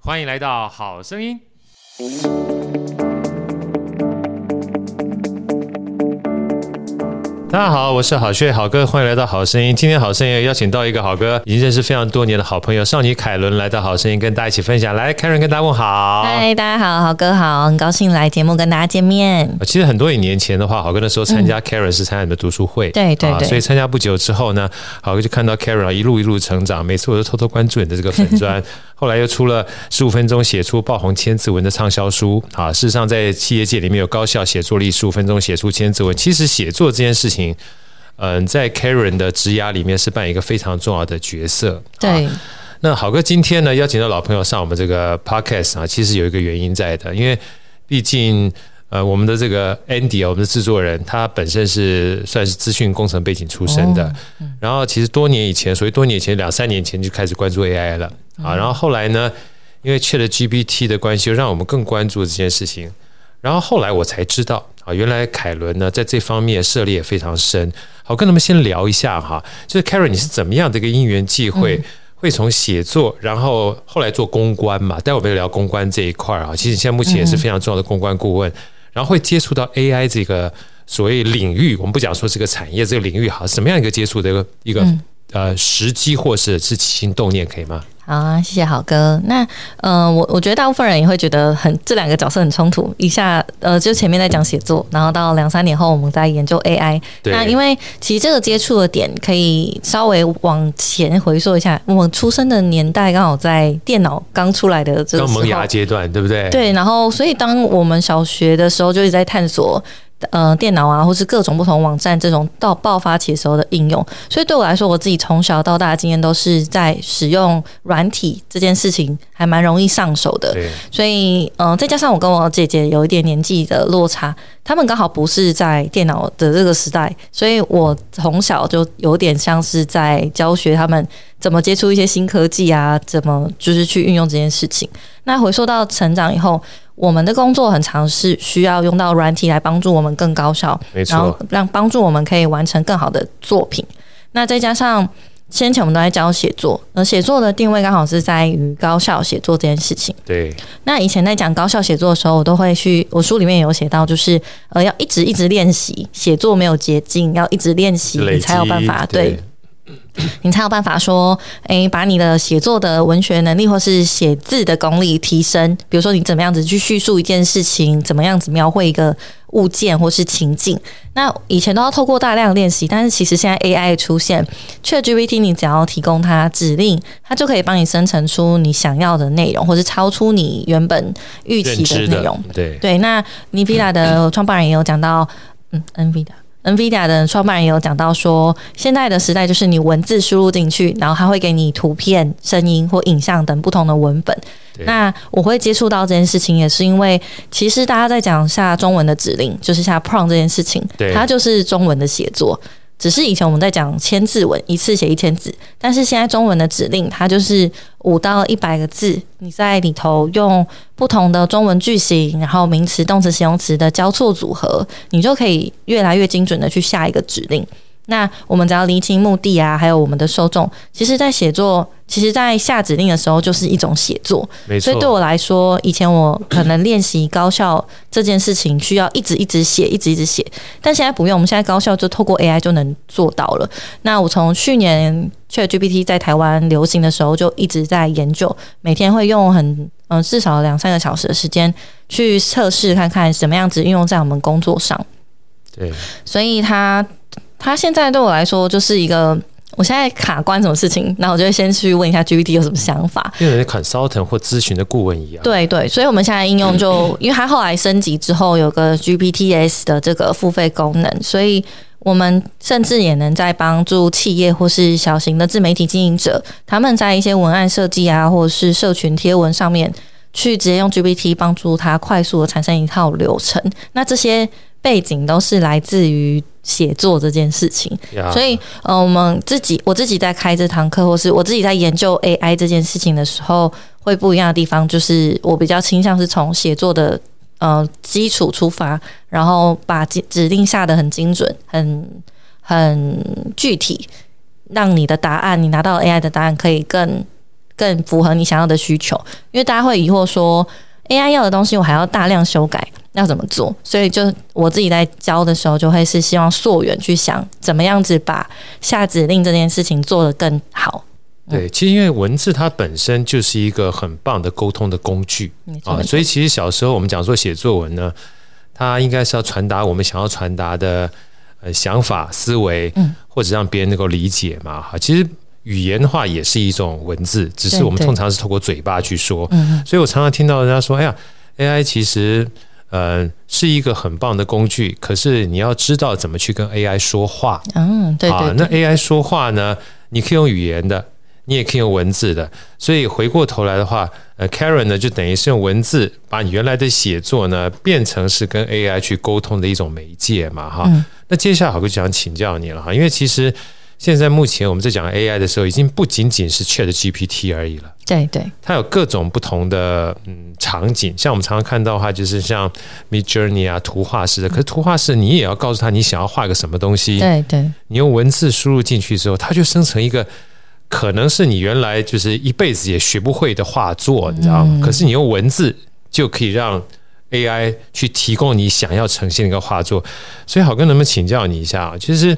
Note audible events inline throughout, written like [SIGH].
欢迎来到好声音。大家好，我是好学好哥，欢迎来到好声音。今天好声音邀请到一个好哥，已经认识非常多年的好朋友少女凯伦来到好声音，跟大家一起分享。来，Karen 跟大家问好。嗨，大家好，好哥好，很高兴来节目跟大家见面。其实很多年前的话，好哥那时候参加 Karen 是参加你们读书会，对对对，所以参加不久之后呢，好哥就看到 Karen 一路一路成长，每次我都偷偷关注你的这个粉专。[LAUGHS] 后来又出了十五分钟写出爆红千字文的畅销书啊！事实上，在企业界里面有高效写作力，十五分钟写出千字文。其实写作这件事情，嗯，在 Karen 的职涯里面是扮演一个非常重要的角色。对。那好哥今天呢，邀请到老朋友上我们这个 Podcast 啊，其实有一个原因在的，因为毕竟呃，我们的这个 Andy 啊，我们的制作人，他本身是算是资讯工程背景出身的，然后其实多年以前，所以多年以前两三年前就开始关注 AI 了。啊，然后后来呢，因为 ChatGPT 的关系，就让我们更关注这件事情。然后后来我才知道，啊，原来凯伦呢在这方面涉猎也非常深。好，跟他们先聊一下哈，就是 Karen，你是怎么样的一个因缘际会，会从写作，然后后来做公关嘛？待会我们聊公关这一块啊。其实现在目前也是非常重要的公关顾问，然后会接触到 AI 这个所谓领域。我们不讲说这个产业这个领域哈，什么样一个接触的一个一个呃时机，或是是起心动念，可以吗？好啊，谢谢好哥。那，呃，我我觉得大部分人也会觉得很这两个角色很冲突。一下，呃，就前面在讲写作，然后到两三年后我们在研究 AI。那因为其实这个接触的点可以稍微往前回溯一下，我出生的年代刚好在电脑刚出来的这个萌芽阶段，对不对？对。然后，所以当我们小学的时候就一直在探索。呃，电脑啊，或是各种不同网站这种到爆发期的时候的应用，所以对我来说，我自己从小到大的经验都是在使用软体这件事情还蛮容易上手的。所以，嗯、呃，再加上我跟我姐姐有一点年纪的落差，他们刚好不是在电脑的这个时代，所以我从小就有点像是在教学他们怎么接触一些新科技啊，怎么就是去运用这件事情。那回溯到成长以后。我们的工作很常是需要用到软体来帮助我们更高效，没错，然后让帮助我们可以完成更好的作品。那再加上先前我们都在教写作，而写作的定位刚好是在于高效写作这件事情。对。那以前在讲高效写作的时候，我都会去，我书里面有写到，就是呃要一直一直练习，写作没有捷径，要一直练习你才有办法对。对你才有办法说，诶，把你的写作的文学能力或是写字的功力提升。比如说，你怎么样子去叙述一件事情，怎么样子描绘一个物件或是情境。那以前都要透过大量练习，但是其实现在 AI 出现，ChatGPT，你只要提供它指令，它就可以帮你生成出你想要的内容，或是超出你原本预期的内容。对对，那 NVIDIA 的创办人也有讲到，嗯，NVIDIA。NVIDIA 的创办人也有讲到说，现在的时代就是你文字输入进去，然后它会给你图片、声音或影像等不同的文本。那我会接触到这件事情，也是因为其实大家在讲下中文的指令，就是下 prompt 这件事情，它就是中文的写作。只是以前我们在讲千字文，一次写一千字，但是现在中文的指令，它就是五到一百个字，你在里头用不同的中文句型，然后名词、动词、形容词的交错组合，你就可以越来越精准的去下一个指令。那我们只要厘清目的啊，还有我们的受众，其实，在写作，其实，在下指令的时候，就是一种写作。没错。所以对我来说，以前我可能练习高效这件事情，需要一直一直写，一直一直写。但现在不用，我们现在高效就透过 AI 就能做到了。那我从去年 ChatGPT 在台湾流行的时候，就一直在研究，每天会用很嗯、呃、至少两三个小时的时间去测试，看看什么样子运用在我们工作上。对。所以它。他现在对我来说就是一个，我现在卡关什么事情，那我就会先去问一下 GPT 有什么想法，因为 consultant 或咨询的顾问一样。对对，所以我们现在应用就，[CLEARS THROAT] 因为它后来升级之后有个 GPTs 的这个付费功能，所以我们甚至也能在帮助企业或是小型的自媒体经营者，他们在一些文案设计啊，或者是社群贴文上面，去直接用 GPT 帮助他快速的产生一套流程。那这些背景都是来自于写作这件事情。Yeah. 所以，呃，我们自己我自己在开这堂课，或是我自己在研究 AI 这件事情的时候，会不一样的地方，就是我比较倾向是从写作的。呃，基础出发，然后把指指令下得很精准、很很具体，让你的答案，你拿到 AI 的答案可以更更符合你想要的需求。因为大家会疑惑说，AI 要的东西我还要大量修改，要怎么做？所以就我自己在教的时候，就会是希望溯源去想，怎么样子把下指令这件事情做得更好。对，其实因为文字它本身就是一个很棒的沟通的工具啊，所以其实小时候我们讲说写作文呢，它应该是要传达我们想要传达的呃想法、思维，或者让别人能够理解嘛。哈，其实语言的话也是一种文字，只是我们通常是透过嘴巴去说。所以我常常听到人家说：“哎呀，AI 其实呃是一个很棒的工具，可是你要知道怎么去跟 AI 说话。”嗯，对对。那 AI 说话呢，你可以用语言的。你也可以用文字的，所以回过头来的话，呃，Karen 呢就等于是用文字把你原来的写作呢变成是跟 AI 去沟通的一种媒介嘛，哈、嗯。那接下来我就想请教你了哈，因为其实现在目前我们在讲 AI 的时候，已经不仅仅是 ChatGPT 而已了。对对，它有各种不同的嗯场景，像我们常常看到的话，就是像 Midjourney 啊，图画式的。可是图画式你也要告诉他你想要画个什么东西。对对，你用文字输入进去之后，它就生成一个。可能是你原来就是一辈子也学不会的画作，你知道吗？可是你用文字就可以让 AI 去提供你想要呈现的一个画作。所以好哥能不能请教你一下啊？其实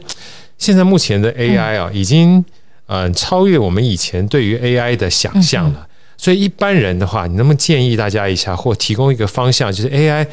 现在目前的 AI 啊，已经嗯超越我们以前对于 AI 的想象了。所以一般人的话，你能不能建议大家一下，或提供一个方向，就是 AI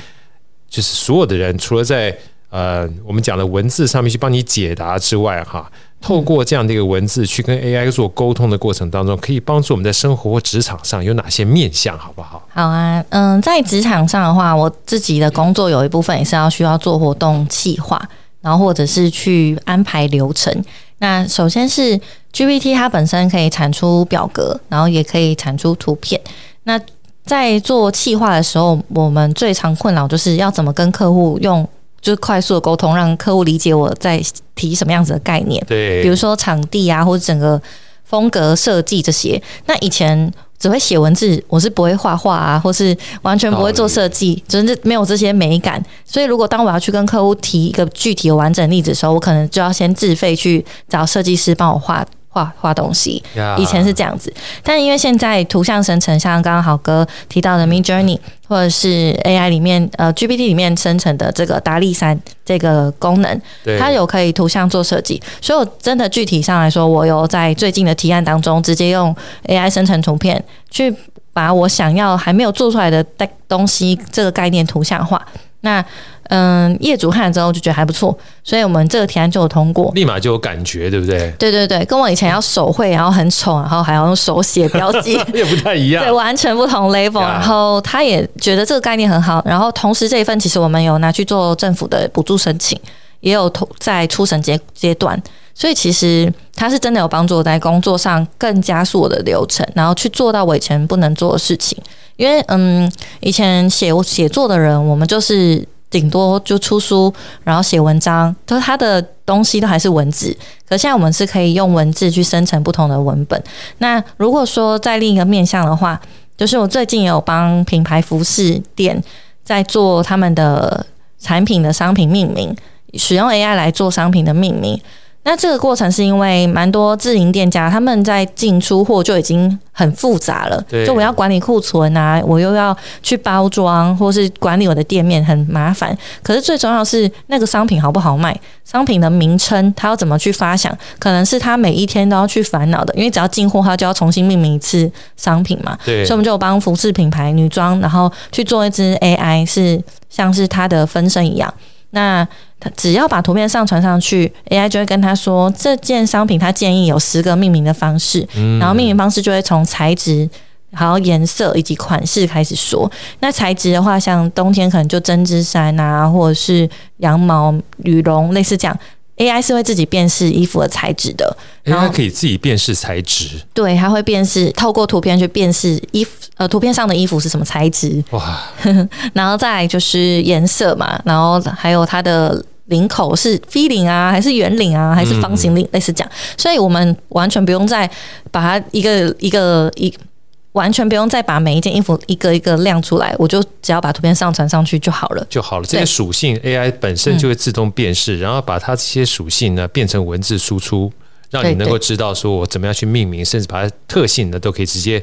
就是所有的人，除了在呃我们讲的文字上面去帮你解答之外，哈。透过这样的一个文字去跟 AI 做沟通的过程当中，可以帮助我们在生活或职场上有哪些面向，好不好？好啊，嗯，在职场上的话，我自己的工作有一部分也是要需要做活动企划，然后或者是去安排流程。那首先是 GPT，它本身可以产出表格，然后也可以产出图片。那在做企划的时候，我们最常困扰就是要怎么跟客户用。就是快速的沟通，让客户理解我在提什么样子的概念。对，比如说场地啊，或者整个风格设计这些。那以前只会写文字，我是不会画画啊，或是完全不会做设计，就是没有这些美感。所以，如果当我要去跟客户提一个具体的完整例子的时候，我可能就要先自费去找设计师帮我画。画画东西，以前是这样子，但因为现在图像生成，像刚刚好哥提到的 Midjourney，或者是 AI 里面呃 GPT 里面生成的这个达利三这个功能，它有可以图像做设计，所以我真的具体上来说，我有在最近的提案当中，直接用 AI 生成图片，去把我想要还没有做出来的东西这个概念图像化。那嗯，业主看了之后就觉得还不错，所以我们这个提案就有通过，立马就有感觉，对不对？对对对，跟我以前要手绘，然后很丑，然后还要用手写标记，[LAUGHS] 也不太一样，对，完全不同 level。然后他也觉得这个概念很好，然后同时这一份其实我们有拿去做政府的补助申请，也有同在初审阶阶段，所以其实他是真的有帮助我在工作上更加速我的流程，然后去做到我以前不能做的事情。因为嗯，以前写写作的人，我们就是。顶多就出书，然后写文章，就是它的东西都还是文字。可现在我们是可以用文字去生成不同的文本。那如果说在另一个面向的话，就是我最近也有帮品牌服饰店在做他们的产品的商品命名，使用 AI 来做商品的命名。那这个过程是因为蛮多自营店家他们在进出货就已经很复杂了，就我要管理库存啊，我又要去包装或是管理我的店面很麻烦。可是最重要是那个商品好不好卖，商品的名称它要怎么去发想，可能是他每一天都要去烦恼的，因为只要进货，他就要重新命名一次商品嘛。对，所以我们就帮服饰品牌女装，然后去做一支 AI，是像是它的分身一样。那他只要把图片上传上去，AI 就会跟他说这件商品，他建议有十个命名的方式，然后命名方式就会从材质、还有颜色以及款式开始说。那材质的话，像冬天可能就针织衫啊，或者是羊毛、羽绒，类似这样。AI 是会自己辨识衣服的材质的，然后它可以自己辨识材质，对，它会辨识，透过图片去辨识衣服，呃，图片上的衣服是什么材质，哇，[LAUGHS] 然后再来就是颜色嘛，然后还有它的领口是 V 领啊，还是圆领啊，还是方形领，嗯、类似这样，所以我们完全不用再把它一个一个一。完全不用再把每一件衣服一个一个亮出来，我就只要把图片上传上去就好了，就好了。这些属性 AI 本身就会自动辨识，嗯、然后把它这些属性呢变成文字输出，让你能够知道说我怎么样去命名，甚至把它特性呢都可以直接。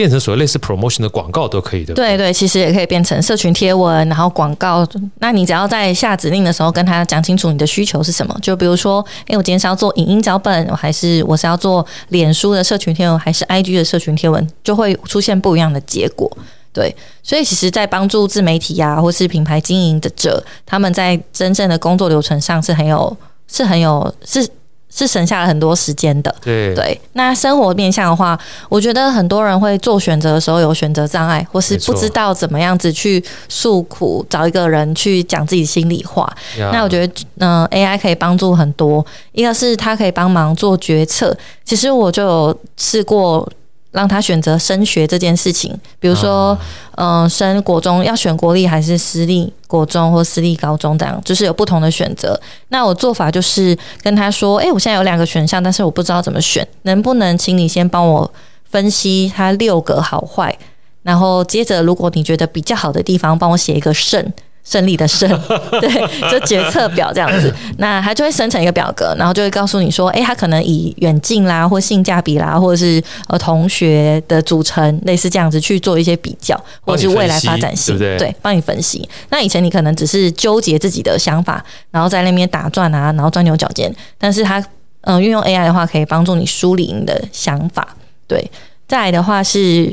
变成所谓类似 promotion 的广告都可以的，对对，其实也可以变成社群贴文，然后广告。那你只要在下指令的时候跟他讲清楚你的需求是什么，就比如说，哎，我今天是要做影音脚本，还是我是要做脸书的社群贴文，还是 IG 的社群贴文，就会出现不一样的结果。对，所以其实，在帮助自媒体呀、或是品牌经营的者，他们在真正的工作流程上是很有，是很有，是。是省下了很多时间的，对对。那生活面向的话，我觉得很多人会做选择的时候有选择障碍，或是不知道怎么样子去诉苦，找一个人去讲自己心里话。那我觉得，嗯、呃，AI 可以帮助很多。一个是它可以帮忙做决策，其实我就有试过。让他选择升学这件事情，比如说，嗯、呃，升国中要选国立还是私立国中或私立高中这样，就是有不同的选择。那我做法就是跟他说：“哎，我现在有两个选项，但是我不知道怎么选，能不能请你先帮我分析它六个好坏，然后接着如果你觉得比较好的地方，帮我写一个胜。”胜利的胜，[LAUGHS] 对，就决策表这样子，那它就会生成一个表格，然后就会告诉你说，哎，它可能以远近啦，或性价比啦，或者是呃同学的组成，类似这样子去做一些比较，或者是未来发展性，对，对，帮你分析。那以前你可能只是纠结自己的想法，然后在那边打转啊，然后钻牛角尖，但是它嗯、呃，运用 AI 的话，可以帮助你梳理你的想法。对，再来的话是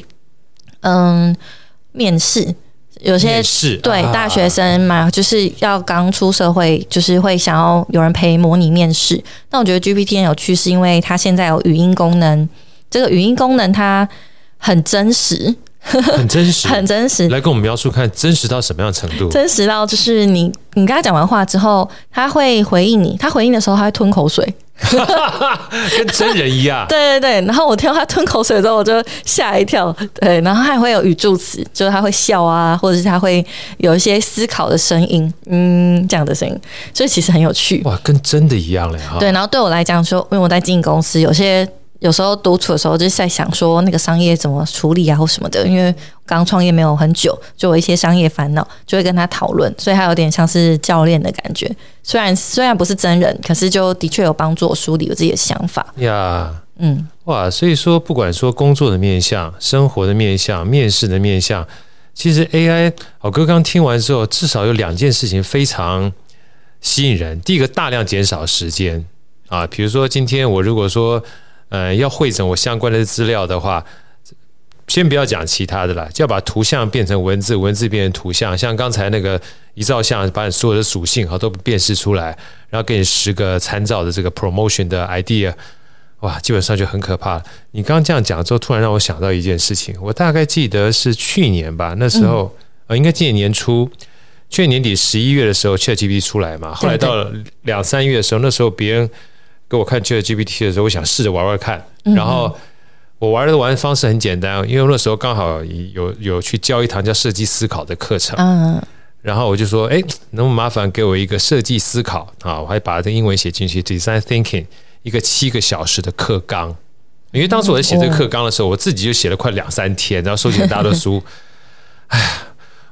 嗯，面试。有些是对大学生嘛，就是要刚出社会，就是会想要有人陪模拟面试。那我觉得 GPT 很有趣，是因为它现在有语音功能。这个语音功能它很真实，很真实，[LAUGHS] 很真实。来跟我们描述看，真实到什么样程度？真实到就是你你跟他讲完话之后，他会回应你。他回应的时候，他会吞口水。[LAUGHS] 跟真人一样，[LAUGHS] 对对对。然后我听到他吞口水之后，我就吓一跳。对，然后他还会有语助词，就是他会笑啊，或者是他会有一些思考的声音，嗯，这样的声音，所以其实很有趣。哇，跟真的一样嘞！哈。对，然后对我来讲说，因为我在经营公司，有些。有时候独处的时候，就是在想说那个商业怎么处理啊，或什么的。因为刚创业没有很久，就有一些商业烦恼，就会跟他讨论，所以他有点像是教练的感觉。虽然虽然不是真人，可是就的确有帮助我梳理我自己的想法。呀，嗯，哇，所以说不管说工作的面向、生活的面向、面试的面向，其实 AI，郝哥刚听完之后，至少有两件事情非常吸引人。第一个，大量减少时间啊，比如说今天我如果说。呃，要汇整我相关的资料的话，先不要讲其他的了，就要把图像变成文字，文字变成图像。像刚才那个一照相，把你所有的属性哈都辨识出来，然后给你十个参照的这个 promotion 的 idea，哇，基本上就很可怕。你刚刚这样讲之后，突然让我想到一件事情，我大概记得是去年吧，那时候呃，应该今年年初，去年年底十一月的时候，ChatGPT 出来嘛，后来到了两三月的时候，那时候别人。给我看 ChatGPT 的时候，我想试着玩玩看。然后我玩的玩的方式很简单，因为那时候刚好有有去教一堂叫设计思考的课程。嗯。然后我就说，哎，能不能麻烦给我一个设计思考啊？我还把这英文写进去，Design Thinking，一个七个小时的课纲。因为当时我在写这个课纲的时候，我自己就写了快两三天，然后收集了大多书。[LAUGHS] 哎呀，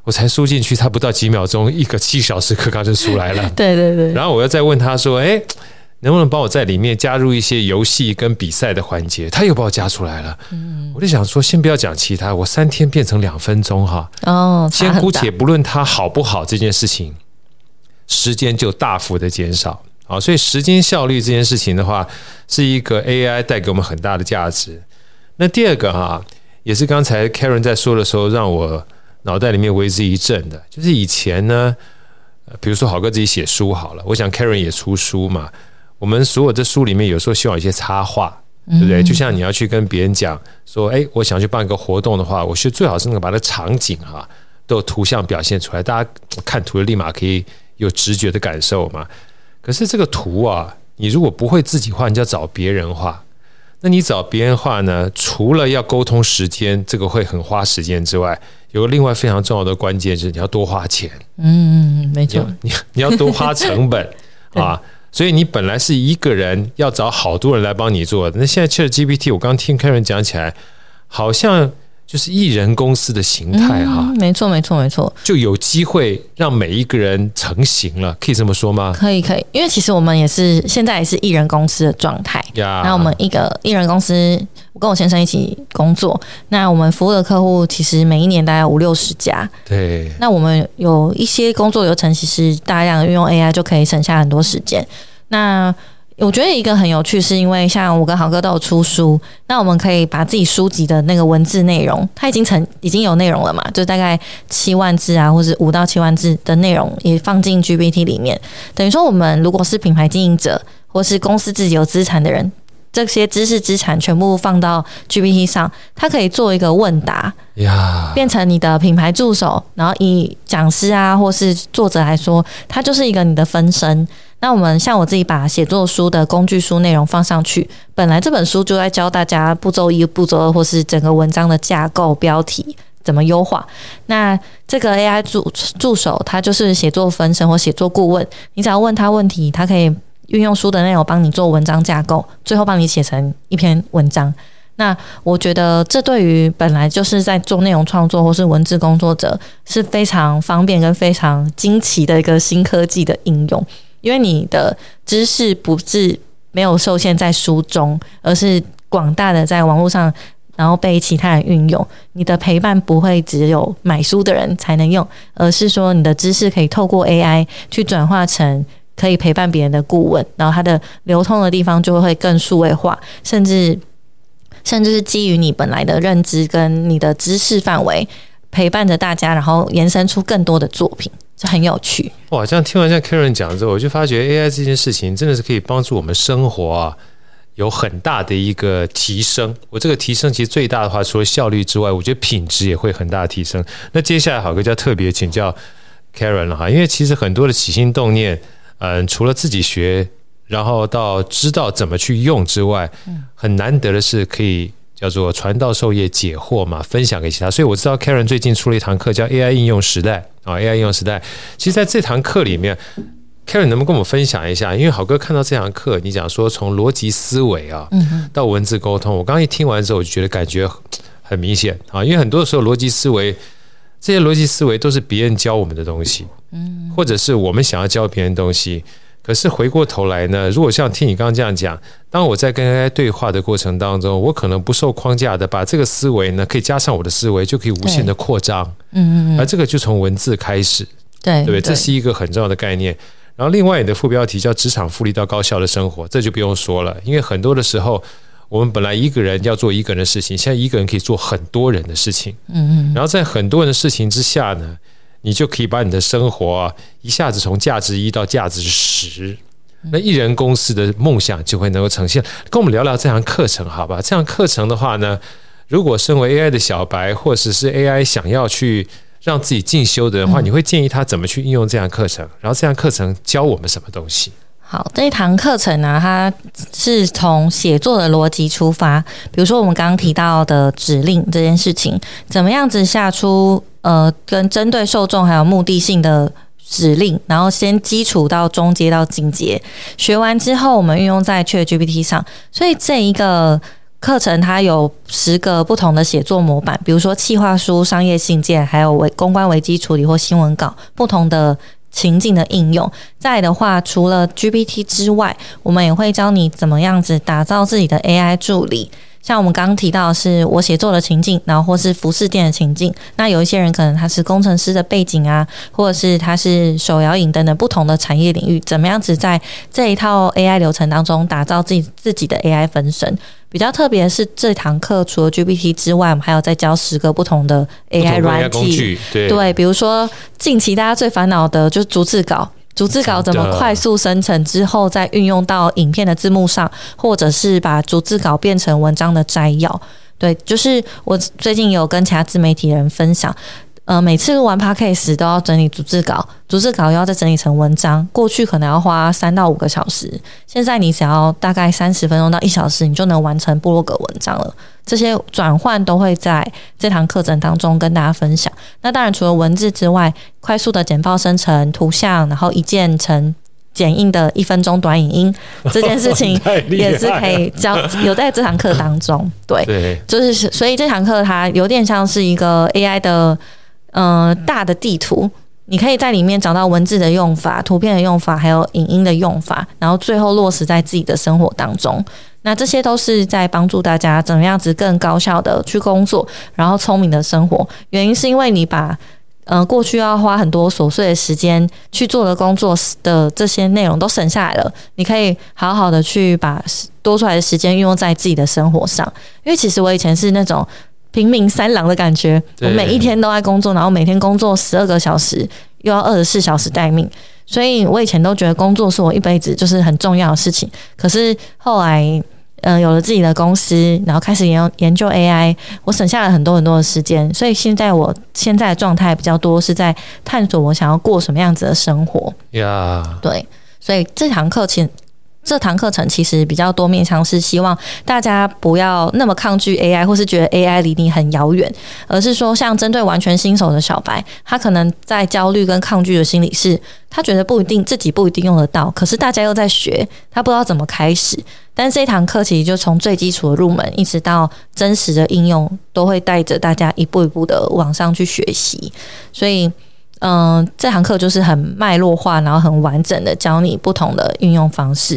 我才输进去，差不到几秒钟，一个七小时课纲就出来了。[LAUGHS] 对对对。然后我又再问他说，哎。能不能帮我在里面加入一些游戏跟比赛的环节？他又把我加出来了。嗯，我就想说，先不要讲其他，我三天变成两分钟哈。哦，先姑且不论它好不好这件事情，时间就大幅的减少。好，所以时间效率这件事情的话，是一个 AI 带给我们很大的价值。那第二个哈，也是刚才 Karen 在说的时候，让我脑袋里面为之一振的，就是以前呢，比如说好哥自己写书好了，我想 Karen 也出书嘛。我们所有的书里面，有时候希望有一些插画，对不对？就像你要去跟别人讲说，哎，我想去办一个活动的话，我觉得最好是能够把那场景哈都有图像表现出来，大家看图就立马可以有直觉的感受嘛。可是这个图啊，你如果不会自己画，你就要找别人画。那你找别人画呢？除了要沟通时间，这个会很花时间之外，有个另外非常重要的关键是你要多花钱。嗯，没错，你你要多花成本 [LAUGHS] 啊。所以你本来是一个人要找好多人来帮你做，那现在 ChatGPT，我刚听 Karen 讲起来，好像。就是艺人公司的形态哈，没错没错没错，就有机会让每一个人成型了，可以这么说吗？可以可以，因为其实我们也是现在也是艺人公司的状态。那我们一个艺人公司，我跟我先生一起工作，那我们服务的客户其实每一年大概五六十家。对，那我们有一些工作流程，其实大量运用 AI 就可以省下很多时间。那我觉得一个很有趣，是因为像我跟豪哥都有出书，那我们可以把自己书籍的那个文字内容，它已经成已经有内容了嘛，就大概七万字啊，或者五到七万字的内容也放进 GPT 里面。等于说，我们如果是品牌经营者，或是公司自己有资产的人，这些知识资产全部放到 GPT 上，它可以做一个问答，呀，变成你的品牌助手。然后以讲师啊，或是作者来说，它就是一个你的分身。那我们像我自己把写作书的工具书内容放上去，本来这本书就在教大家步骤一、步骤二，或是整个文章的架构、标题怎么优化。那这个 AI 助助手，它就是写作分身或写作顾问，你只要问他问题，它可以运用书的内容帮你做文章架构，最后帮你写成一篇文章。那我觉得这对于本来就是在做内容创作或是文字工作者是非常方便跟非常惊奇的一个新科技的应用。因为你的知识不是没有受限在书中，而是广大的在网络上，然后被其他人运用。你的陪伴不会只有买书的人才能用，而是说你的知识可以透过 AI 去转化成可以陪伴别人的顾问，然后它的流通的地方就会更数位化，甚至甚至是基于你本来的认知跟你的知识范围，陪伴着大家，然后延伸出更多的作品。这很有趣哇！这样听完像 Karen 讲之后，我就发觉 AI 这件事情真的是可以帮助我们生活啊，有很大的一个提升。我这个提升其实最大的话，除了效率之外，我觉得品质也会很大的提升。那接下来好哥就要特别请教 Karen 了哈，因为其实很多的起心动念，嗯，除了自己学，然后到知道怎么去用之外，很难得的是可以。叫做传道授业解惑嘛，分享给其他。所以我知道 Karen 最近出了一堂课，叫 AI 应用时代啊，AI 应用时代。其实在这堂课里面，Karen 能不能跟我们分享一下？因为好哥看到这堂课，你讲说从逻辑思维啊，到文字沟通，我刚刚一听完之后，我就觉得感觉很明显啊。因为很多时候，逻辑思维这些逻辑思维都是别人教我们的东西，嗯，或者是我们想要教别人东西。可是回过头来呢，如果像听你刚刚这样讲，当我在跟 AI 对话的过程当中，我可能不受框架的把这个思维呢，可以加上我的思维，就可以无限的扩张。嗯嗯。而这个就从文字开始，对对不对？这是一个很重要的概念。然后另外你的副标题叫“职场复利到高效的生活”，这就不用说了，因为很多的时候，我们本来一个人要做一个人的事情，现在一个人可以做很多人的事情。嗯嗯。然后在很多人的事情之下呢，你就可以把你的生活啊，一下子从价值一到价值十，那艺人公司的梦想就会能够呈现。跟我们聊聊这堂课程，好吧？这堂课程的话呢，如果身为 AI 的小白，或者是 AI 想要去让自己进修的人的话，你会建议他怎么去应用这堂课程？然后这堂课程教我们什么东西？好，这一堂课程呢，它是从写作的逻辑出发，比如说我们刚刚提到的指令这件事情，怎么样子下出。呃，跟针对受众还有目的性的指令，然后先基础到中阶到进阶，学完之后我们运用在 ChatGPT 上。所以这一个课程它有十个不同的写作模板，比如说企划书、商业信件，还有为公关危机处理或新闻稿，不同的情境的应用。再的话，除了 GPT 之外，我们也会教你怎么样子打造自己的 AI 助理。像我们刚刚提到的是我写作的情境，然后或是服饰店的情境。那有一些人可能他是工程师的背景啊，或者是他是手摇影等等不同的产业领域，怎么样子在这一套 AI 流程当中打造自己自己的 AI 分身？比较特别的是这堂课除了 GPT 之外，我们还有再教十个不同的 AI 软体，对，比如说近期大家最烦恼的就是逐字稿。逐字稿怎么快速生成之后再运用到影片的字幕上，或者是把逐字稿变成文章的摘要？对，就是我最近有跟其他自媒体人分享，呃，每次录完 podcast 都要整理逐字稿，逐字稿又要再整理成文章。过去可能要花三到五个小时，现在你只要大概三十分钟到一小时，你就能完成部落格文章了。这些转换都会在这堂课程当中跟大家分享。那当然，除了文字之外，快速的简报生成图像，然后一键成剪映的一分钟短影音，[LAUGHS] 这件事情也是可以教，[LAUGHS] 有在这堂课当中。对，对，就是所以这堂课它有点像是一个 AI 的。嗯、大的地图，你可以在里面找到文字的用法、图片的用法，还有影音的用法，然后最后落实在自己的生活当中。那这些都是在帮助大家怎么样子更高效的去工作，然后聪明的生活。原因是因为你把呃过去要花很多琐碎的时间去做的工作的这些内容都省下来了，你可以好好的去把多出来的时间运用在自己的生活上。因为其实我以前是那种。拼命三郎的感觉，我每一天都在工作，然后每天工作十二个小时，又要二十四小时待命，所以我以前都觉得工作是我一辈子就是很重要的事情。可是后来，嗯、呃，有了自己的公司，然后开始研研究 AI，我省下了很多很多的时间。所以现在我现在的状态比较多是在探索我想要过什么样子的生活。呀.对，所以这堂课其实。这堂课程其实比较多面向，是希望大家不要那么抗拒 AI，或是觉得 AI 离你很遥远，而是说，像针对完全新手的小白，他可能在焦虑跟抗拒的心理是，他觉得不一定自己不一定用得到，可是大家又在学，他不知道怎么开始。但这堂课其实就从最基础的入门，一直到真实的应用，都会带着大家一步一步的往上去学习。所以，嗯、呃，这堂课就是很脉络化，然后很完整的教你不同的运用方式。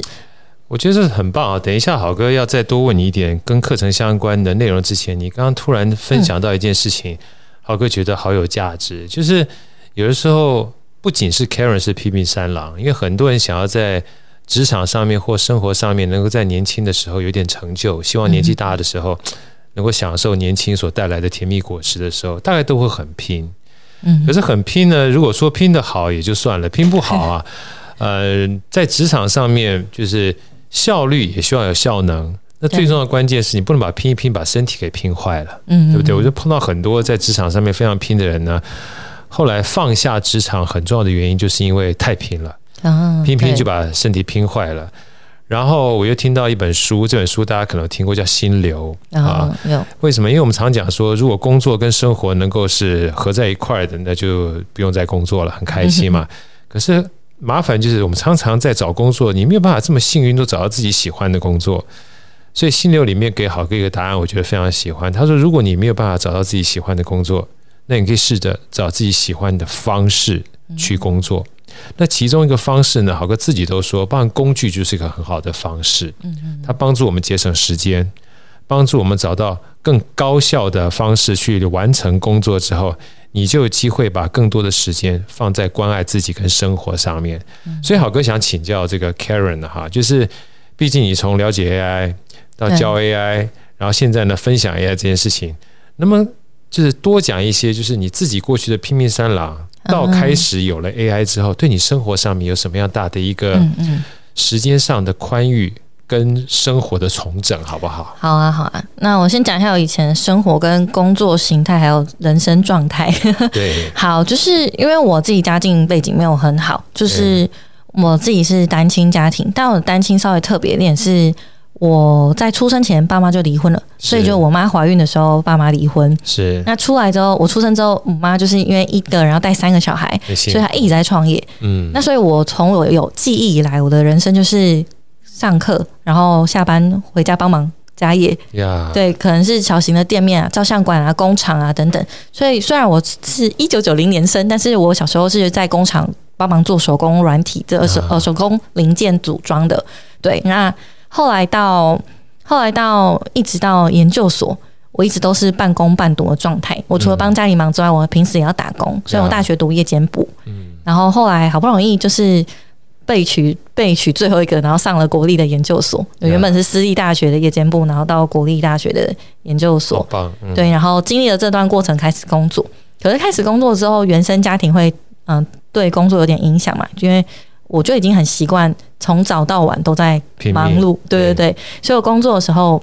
我觉得这很棒啊！等一下，好哥要再多问你一点跟课程相关的内容之前，你刚刚突然分享到一件事情，郝、嗯、哥觉得好有价值。就是有的时候不仅是 Karen 是拼命三郎，因为很多人想要在职场上面或生活上面能够在年轻的时候有点成就，希望年纪大的时候能够享受年轻所带来的甜蜜果实的时候，大概都会很拼。嗯，可是很拼呢，如果说拼得好也就算了，拼不好啊，[LAUGHS] 呃，在职场上面就是。效率也需要有效能，那最重要的关键是你不能把拼一拼把身体给拼坏了，嗯，对不对？我就碰到很多在职场上面非常拼的人呢，后来放下职场很重要的原因就是因为太拼了，拼拼就把身体拼坏了。然后我又听到一本书，这本书大家可能听过叫《心流》啊，为什么？因为我们常讲说，如果工作跟生活能够是合在一块的，那就不用再工作了，很开心嘛。可是。麻烦就是我们常常在找工作，你没有办法这么幸运都找到自己喜欢的工作。所以心流里面给好哥一个答案，我觉得非常喜欢。他说，如果你没有办法找到自己喜欢的工作，那你可以试着找自己喜欢的方式去工作。那其中一个方式呢，好哥自己都说，包含工具就是一个很好的方式。它帮助我们节省时间，帮助我们找到更高效的方式去完成工作之后。你就有机会把更多的时间放在关爱自己跟生活上面。所以，好哥想请教这个 Karen 哈，就是毕竟你从了解 AI 到教 AI，然后现在呢分享 AI 这件事情，那么就是多讲一些，就是你自己过去的拼命三郎到开始有了 AI 之后，对你生活上面有什么样大的一个时间上的宽裕？跟生活的重整好不好？好啊，好啊。那我先讲一下我以前生活跟工作形态，还有人生状态。对，[LAUGHS] 好，就是因为我自己家境背景没有很好，就是我自己是单亲家庭，但我的单亲稍微特别一点，是我在出生前爸妈就离婚了，所以就我妈怀孕的时候爸妈离婚。是。那出来之后，我出生之后，我妈就是因为一个人要带三个小孩，所以她一直在创业。嗯。那所以我从我有记忆以来，我的人生就是。上课，然后下班回家帮忙家业，Yeah. 对，可能是小型的店面啊、照相馆啊、工厂啊等等。所以虽然我是一九九零年生，但是我小时候是在工厂帮忙做手工软体这手呃手工零件组装的。对，那后来到后来到一直到研究所，我一直都是半工半读的状态。我除了帮家里忙之外，我平时也要打工，所以我大学读夜间部。嗯，然后后来好不容易就是。被取被取最后一个，然后上了国立的研究所。原本是私立大学的夜间部，然后到国立大学的研究所。嗯、对，然后经历了这段过程，开始工作。可是开始工作之后，原生家庭会嗯对工作有点影响嘛？因为我就已经很习惯从早到晚都在忙碌。对对对，所以我工作的时候。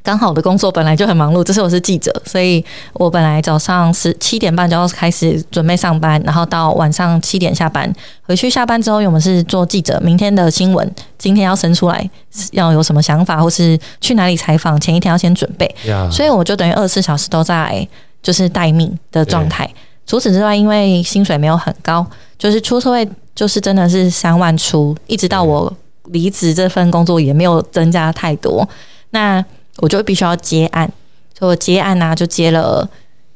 刚好我的工作本来就很忙碌，这是我是记者，所以我本来早上十七点半就要开始准备上班，然后到晚上七点下班。回去下班之后，我们是做记者，明天的新闻今天要生出来，要有什么想法或是去哪里采访，前一天要先准备。所以我就等于二十四小时都在就是待命的状态。除此之外，因为薪水没有很高，就是出社会就是真的是三万出，一直到我离职这份工作也没有增加太多。那我就必须要接案，所以我接案啊，就接了，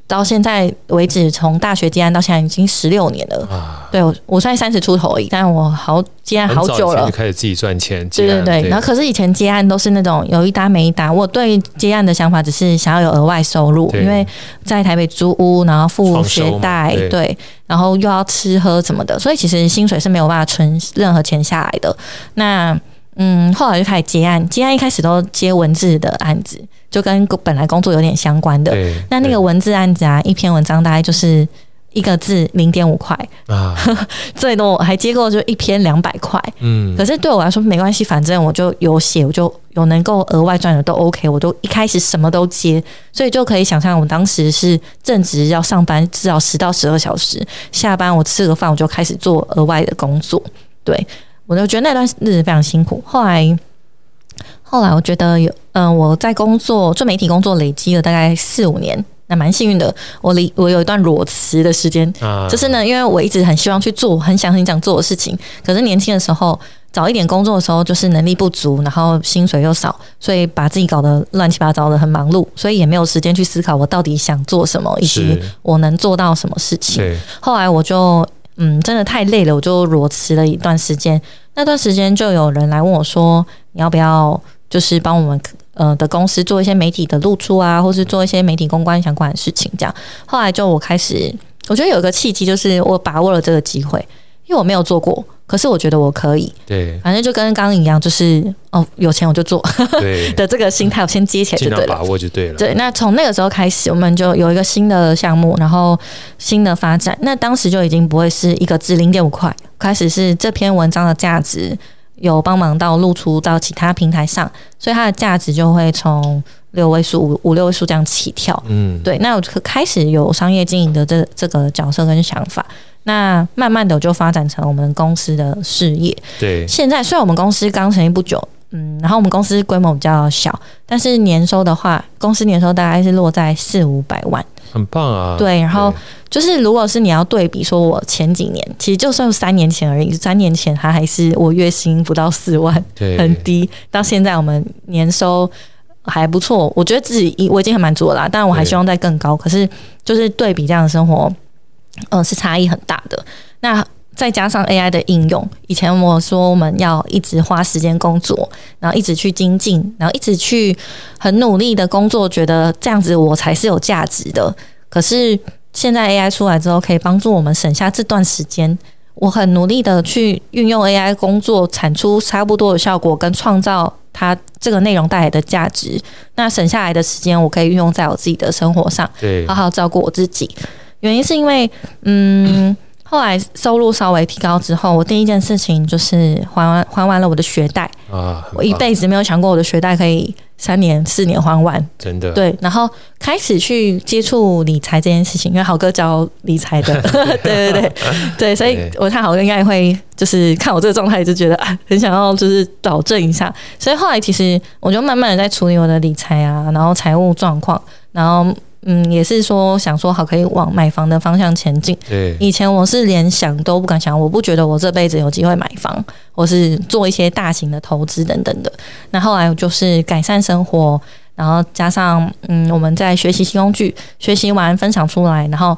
到现在为止，从大学接案到现在已经十六年了。啊、对我，我算三十出头而已，但我好接案好久了，就开始自己赚钱。对对对，对，然后可是以前接案都是那种有一搭没一搭。我对接案的想法只是想要有额外收入，因为在台北租屋，然后付学贷，对，对，然后又要吃喝什么的，所以其实薪水是没有办法存任何钱下来的。那嗯，后来就开始接案，接案一开始都接文字的案子，就跟本来工作有点相关的。那那个文字案子啊，一篇文章大概就是一个字零点五块啊，[LAUGHS] 最多我还接过就一篇两百块。嗯，可是对我来说没关系，反正我就有写，我就有能够额外赚的都 OK，我都一开始什么都接，所以就可以想象我当时是正职要上班至少十到十二小时，下班我吃个饭我就开始做额外的工作，对。我就觉得那段日子非常辛苦。后来，后来我觉得有，嗯、呃，我在工作做媒体工作累积了大概四五年，那蛮幸运的。我离我有一段裸辞的时间，啊、就是呢，因为我一直很希望去做很想很想做的事情，可是年轻的时候早一点工作的时候，就是能力不足，然后薪水又少，所以把自己搞得乱七八糟的，很忙碌，所以也没有时间去思考我到底想做什么，以及我能做到什么事情。后来我就。嗯，真的太累了，我就裸辞了一段时间。那段时间就有人来问我说：“你要不要就是帮我们呃的公司做一些媒体的露出啊，或是做一些媒体公关相关的事情？”这样，后来就我开始，我觉得有一个契机，就是我把握了这个机会，因为我没有做过。可是我觉得我可以，对，反正就跟刚刚一样，就是哦，有钱我就做，对 [LAUGHS] 的这个心态，我先接起来就对了，把握就对了。对，那从那个时候开始，我们就有一个新的项目，然后新的发展。那当时就已经不会是一个字零点五块，开始是这篇文章的价值有帮忙到露出到其他平台上，所以它的价值就会从六位数、五五六位数这样起跳。嗯，对，那我就开始有商业经营的这这个角色跟想法。那慢慢的我就发展成我们公司的事业。对，现在虽然我们公司刚成立不久，嗯，然后我们公司规模比较小，但是年收的话，公司年收大概是落在四五百万，很棒啊。对，然后就是如果是你要对比说，我前几年其实就算三年前而已，三年前他还是我月薪不到四万，对，很低。到现在我们年收还不错，我觉得自己我已经很满足了啦，但我还希望再更高。可是就是对比这样的生活。嗯，是差异很大的。那再加上 AI 的应用，以前我说我们要一直花时间工作，然后一直去精进，然后一直去很努力的工作，觉得这样子我才是有价值的。可是现在 AI 出来之后，可以帮助我们省下这段时间。我很努力的去运用 AI 工作，产出差不多的效果，跟创造它这个内容带来的价值。那省下来的时间，我可以运用在我自己的生活上，对，好好照顾我自己。原因是因为，嗯，后来收入稍微提高之后，我第一件事情就是还完还完了我的学贷。啊，我一辈子没有想过我的学贷可以三年四年还完，真的。对，然后开始去接触理财这件事情，因为豪哥教理财的，[LAUGHS] 对对对。对，所以我看豪哥应该会就是看我这个状态就觉得啊，很想要就是导正一下，所以后来其实我就慢慢的在处理我的理财啊，然后财务状况，然后。嗯，也是说想说好可以往买房的方向前进。对，以前我是连想都不敢想，我不觉得我这辈子有机会买房，或是做一些大型的投资等等的。那后来就是改善生活，然后加上嗯，我们在学习新工具，学习完分享出来，然后。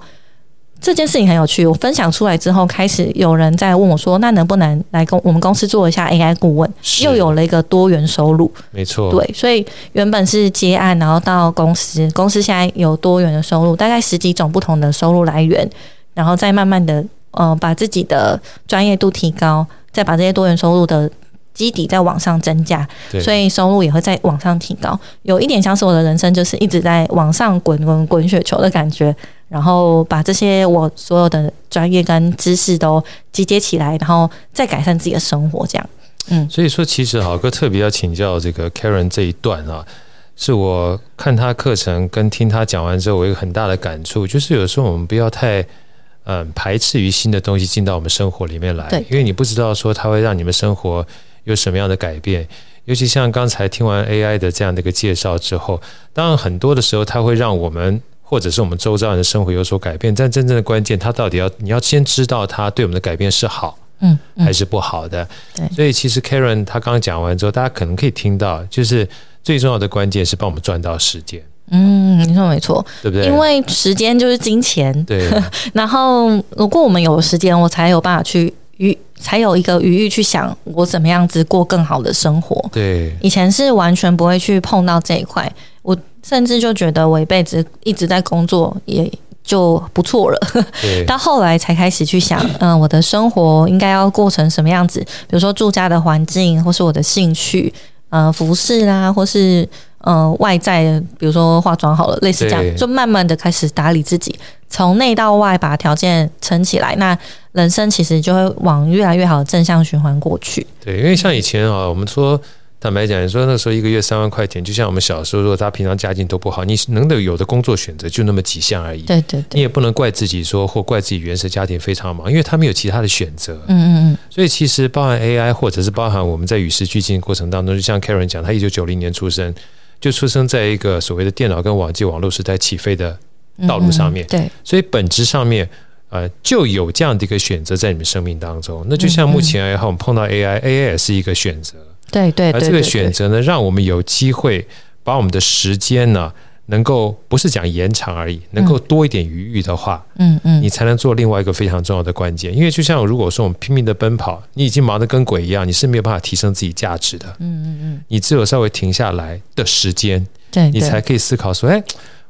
这件事情很有趣，我分享出来之后，开始有人在问我说：“那能不能来跟我们公司做一下 AI 顾问？”又有了一个多元收入，没错。对，所以原本是接案，然后到公司，公司现在有多元的收入，大概十几种不同的收入来源，然后再慢慢的，呃，把自己的专业度提高，再把这些多元收入的基底再往上增加，所以收入也会再往上提高。有一点像是我的人生，就是一直在往上滚滚滚雪球的感觉。然后把这些我所有的专业跟知识都集结起来，然后再改善自己的生活，这样。嗯，所以说其实好哥特别要请教这个 Karen 这一段啊，是我看他课程跟听他讲完之后，我有一个很大的感触，就是有时候我们不要太嗯、呃、排斥于新的东西进到我们生活里面来，因为你不知道说它会让你们生活有什么样的改变。尤其像刚才听完 AI 的这样的一个介绍之后，当然很多的时候它会让我们或者是我们周遭人的生活有所改变，但真正的关键，他到底要你要先知道他对我们的改变是好，嗯，还是不好的。对，所以其实 Karen 他刚刚讲完之后，大家可能可以听到，就是。最重要的关键是帮我们赚到时间。嗯，你说没错，对不对？因为时间就是金钱。对。[LAUGHS] 然后，如果我们有时间，我才有办法去余，才有一个余裕去想我怎么样子过更好的生活。对。以前是完全不会去碰到这一块，我甚至就觉得我一辈子一直在工作也就不错了。对。[LAUGHS] 到后来才开始去想，嗯，我的生活应该要过成什么样子？比如说住家的环境，或是我的兴趣。呃，服饰啦，或是呃外在的，比如说化妆好了，类似这样，就慢慢的开始打理自己，从内到外把条件撑起来，那人生其实就会往越来越好的正向循环过去。对，因为像以前啊，我们说。坦白讲，你说那时候一个月三万块钱，就像我们小时候，如果他平常家境都不好，你能的有的工作选择就那么几项而已。对对对，你也不能怪自己说或怪自己原始家庭非常忙，因为他们有其他的选择。嗯嗯嗯。所以其实包含 AI，或者是包含我们在与时俱进过程当中，就像 Karen 讲，他一九九零年出生，就出生在一个所谓的电脑跟网际网络时代起飞的道路上面。嗯嗯对。所以本质上面，呃，就有这样的一个选择在你们生命当中。那就像目前来看，我们碰到 AI，AI 也是一个选择。对对，而这个选择呢，让我们有机会把我们的时间呢，能够不是讲延长而已，能够多一点余裕的话，嗯嗯，你才能做另外一个非常重要的关键。因为就像如果说我们拼命的奔跑，你已经忙得跟鬼一样，你是没有办法提升自己价值的。嗯嗯嗯，你只有稍微停下来的时间，对，你才可以思考说，哎，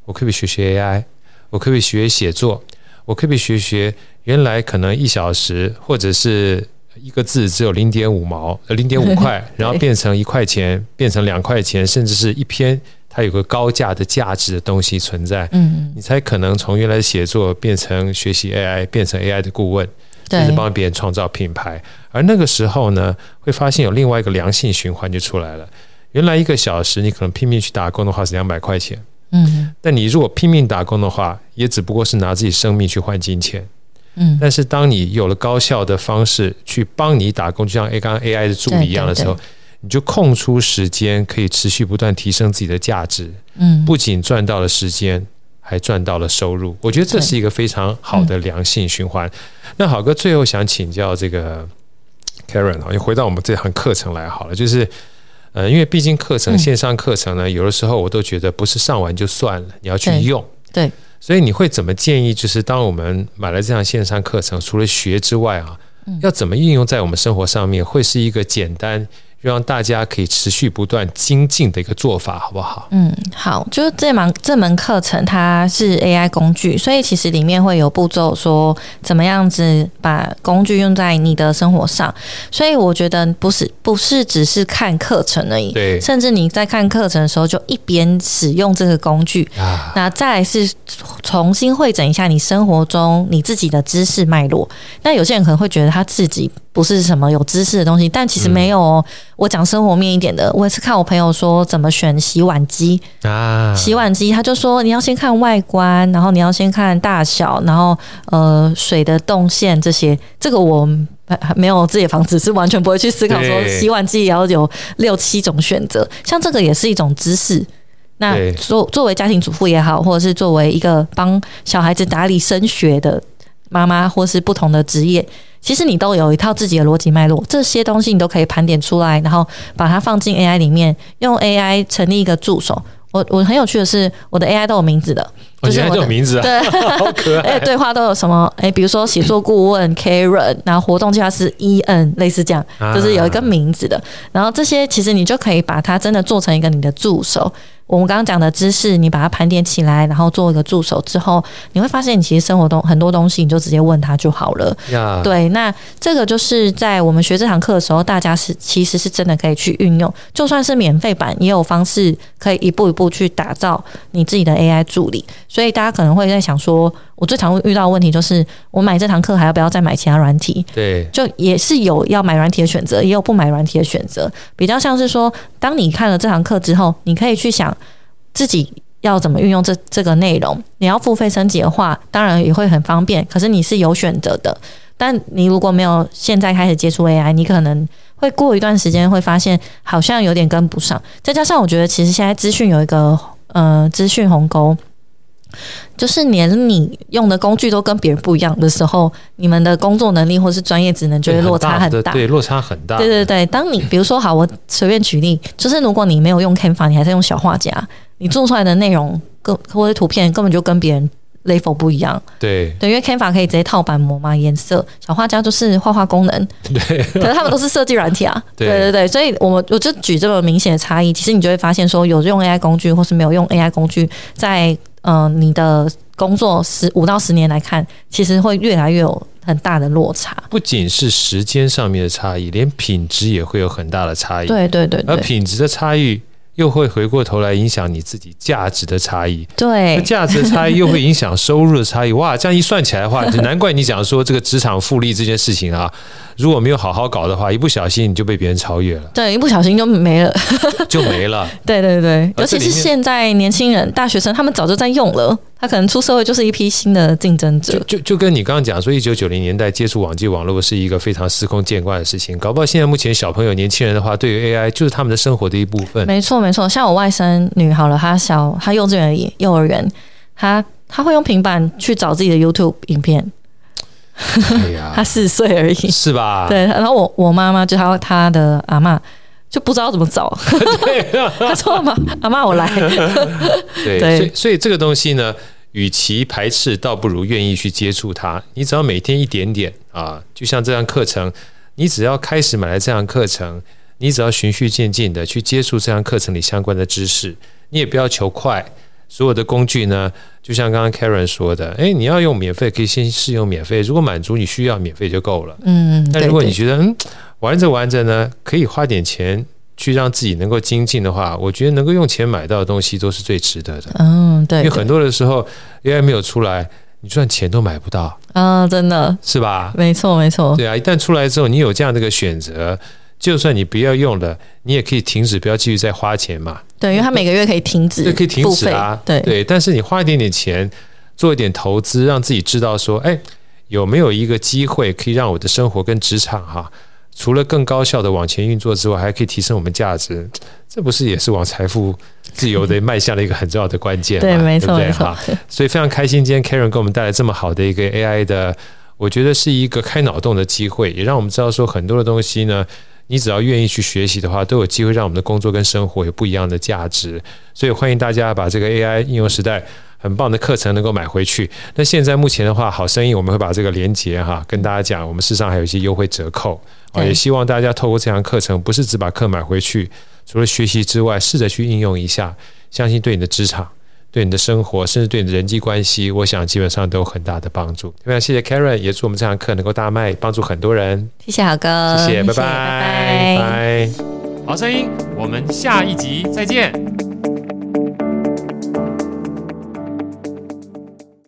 我可不可以学学 AI？我可不可以学写作？我可不可以学学原来可能一小时或者是。一个字只有零点五毛，呃，零点五块，[LAUGHS] 然后变成一块钱，变成两块钱，甚至是一篇它有个高价的价值的东西存在，嗯，你才可能从原来的写作变成学习 AI，变成 AI 的顾问，甚至帮别人创造品牌。而那个时候呢，会发现有另外一个良性循环就出来了。原来一个小时你可能拼命去打工的话是两百块钱，嗯，但你如果拼命打工的话，也只不过是拿自己生命去换金钱。嗯，但是当你有了高效的方式去帮你打工，就像 A 刚刚 AI 的助理一样的时候，对对对，你就空出时间，可以持续不断提升自己的价值。嗯，不仅赚到了时间，还赚到了收入。我觉得这是一个非常好的良性循环。那好哥最后想请教这个 Karen 啊，你回到我们这堂课程来好了，就是呃，因为毕竟课程线上课程呢，有的时候我都觉得不是上完就算了，你要去用。对。对所以你会怎么建议？就是当我们买了这样线上课程，除了学之外啊，要怎么运用在我们生活上面，会是一个简单。让大家可以持续不断精进的一个做法，好不好？嗯，好，就是这门这门课程它是 AI 工具，所以其实里面会有步骤，说怎么样子把工具用在你的生活上。所以我觉得不是不是只是看课程而已，对，甚至你在看课程的时候就一边使用这个工具，啊，那再来是重新会诊一下你生活中你自己的知识脉络。那有些人可能会觉得他自己。不是什么有知识的东西，但其实没有哦。我讲生活面一点的，我也是看我朋友说怎么选洗碗机啊，洗碗机他就说你要先看外观，然后你要先看大小，然后呃水的动线这些。这个我还没有自己的房子，是完全不会去思考说洗碗机也要有六七种选择。像这个也是一种知识。那作作为家庭主妇也好，或者是作为一个帮小孩子打理升学的妈妈，或是不同的职业。其实你都有一套自己的逻辑脉络，这些东西你都可以盘点出来，然后把它放进 AI 里面，用 AI 成立一个助手。我我很有趣的是，我的 AI 都有名字的，就是我的、有名字啊，对，[LAUGHS] 好可爱。[LAUGHS] 对话都有什么？哎，比如说写作顾问 Karen，然后活动计划是 Ian，类似这样，就是有一个名字的。然后这些其实你就可以把它真的做成一个你的助手。我们刚刚讲的知识，你把它盘点起来，然后做一个助手之后，你会发现，你其实生活中很多东西，你就直接问他就好了。对，那这个就是在我们学这堂课的时候，大家是其实是真的可以去运用，就算是免费版，也有方式可以一步一步去打造你自己的 AI 助理。所以大家可能会在想说，我最常会遇到的问题就是，我买这堂课还要不要再买其他软体？对，就也是有要买软体的选择，也有不买软体的选择。比较像是说，当你看了这堂课之后，你可以去想。自己要怎么运用这这个内容。你要付费升级的话，当然也会很方便，可是你是有选择的。但你如果没有现在开始接触 AI，你可能会过一段时间会发现好像有点跟不上。再加上我觉得，其实现在资讯有一个呃资讯鸿沟。就是连你用的工具都跟别人不一样的时候，你们的工作能力或是专业职能就会落差很大。对，落差很大。对对对，当你比如说好，我随便举例，就是如果你没有用 Canva，你还在用小画家，你做出来的内容跟或者图片根本就跟别人 level 不一样。对对，因为 Canva 可以直接套版模嘛，颜色，小画家就是画画功能。[LAUGHS] 对，可是他们都是设计软体啊。[LAUGHS] 对对对，所以我们我就举这么明显的差异，其实你就会发现说，有用 AI 工具或是没有用 AI 工具，在嗯、呃，你的工作十五到十年来看，其实会越来越有很大的落差。不仅是时间上面的差异，连品质也会有很大的差异。对对对，对，而品质的差异。又会回过头来影响你自己价值的差异，对，价值的差异又会影响收入的差异。哇，这样一算起来的话，就 [LAUGHS] 难怪你讲说这个职场复利这件事情啊，如果没有好好搞的话，一不小心你就被别人超越了。对，一不小心就没了，[LAUGHS] 就没了。对 [LAUGHS] 对对，尤其是现在年轻人、大学生，他们早就在用了。他可能出社会就是一批新的竞争者，就就就跟你刚刚讲说，一九九零年代接触网际网络是一个非常司空见惯的事情，搞不好现在目前小朋友、年轻人的话，对于 AI 就是他们的生活的一部分。没错没错，像我外甥女好了，她小她幼稚园幼儿园，她她会用平板去找自己的 YouTube 影片。哎呀，[LAUGHS] 她四岁而已，是吧？对，然后我我妈妈就她她的阿嬷。就不知道怎么找，[LAUGHS] 对、啊，[LAUGHS] 他说妈，阿妈我来。对，对，所以所以这个东西呢，与其排斥，倒不如愿意去接触它。你只要每天一点点啊，就像这堂课程，你只要开始买来这堂课程，你只要循序渐进的去接触这堂课程里相关的知识，你也不要求快。所有的工具呢，就像刚刚 Karen 说的，诶，你要用免费，可以先试用免费，如果满足你需要，免费就够了。嗯，但如果你觉得嗯。玩着玩着呢，可以花点钱去让自己能够精进的话，我觉得能够用钱买到的东西都是最值得的。嗯，对，对，因为很多的时候 AI 没有出来，你赚钱都买不到。啊，真的是吧？没错，没错。对啊，一旦出来之后，你有这样的一个选择，就算你不要用了，你也可以停止，不要继续再花钱嘛。对，因为它每个月可以停止，对，可以停止啊。对对，但是你花一点点钱，做一点投资，让自己知道说，哎，有没有一个机会可以让我的生活跟职场哈。除了更高效的往前运作之外，还可以提升我们价值，这不是也是往财富自由的迈向了一个很重要的关键吗？对，没错，对不对？没错。所以非常开心，今天 Karen 给我们带来这么好的一个 AI 的，我觉得是一个开脑洞的机会，也让我们知道说很多的东西呢，你只要愿意去学习的话，都有机会让我们的工作跟生活有不一样的价值。所以欢迎大家把这个 AI 应用时代。很棒的课程能够买回去。那现在目前的话，好生意我们会把这个连接哈跟大家讲，我们事实上还有一些优惠折扣啊，也希望大家透过这堂课程，不是只把课买回去，除了学习之外，试着去应用一下，相信对你的职场、对你的生活，甚至对你的人际关系，我想基本上都有很大的帮助。非常谢谢 Karen，也祝我们这堂课能够大卖，帮助很多人。谢谢好哥，谢谢，拜拜，拜拜。拜。好声音，我们下一集再见。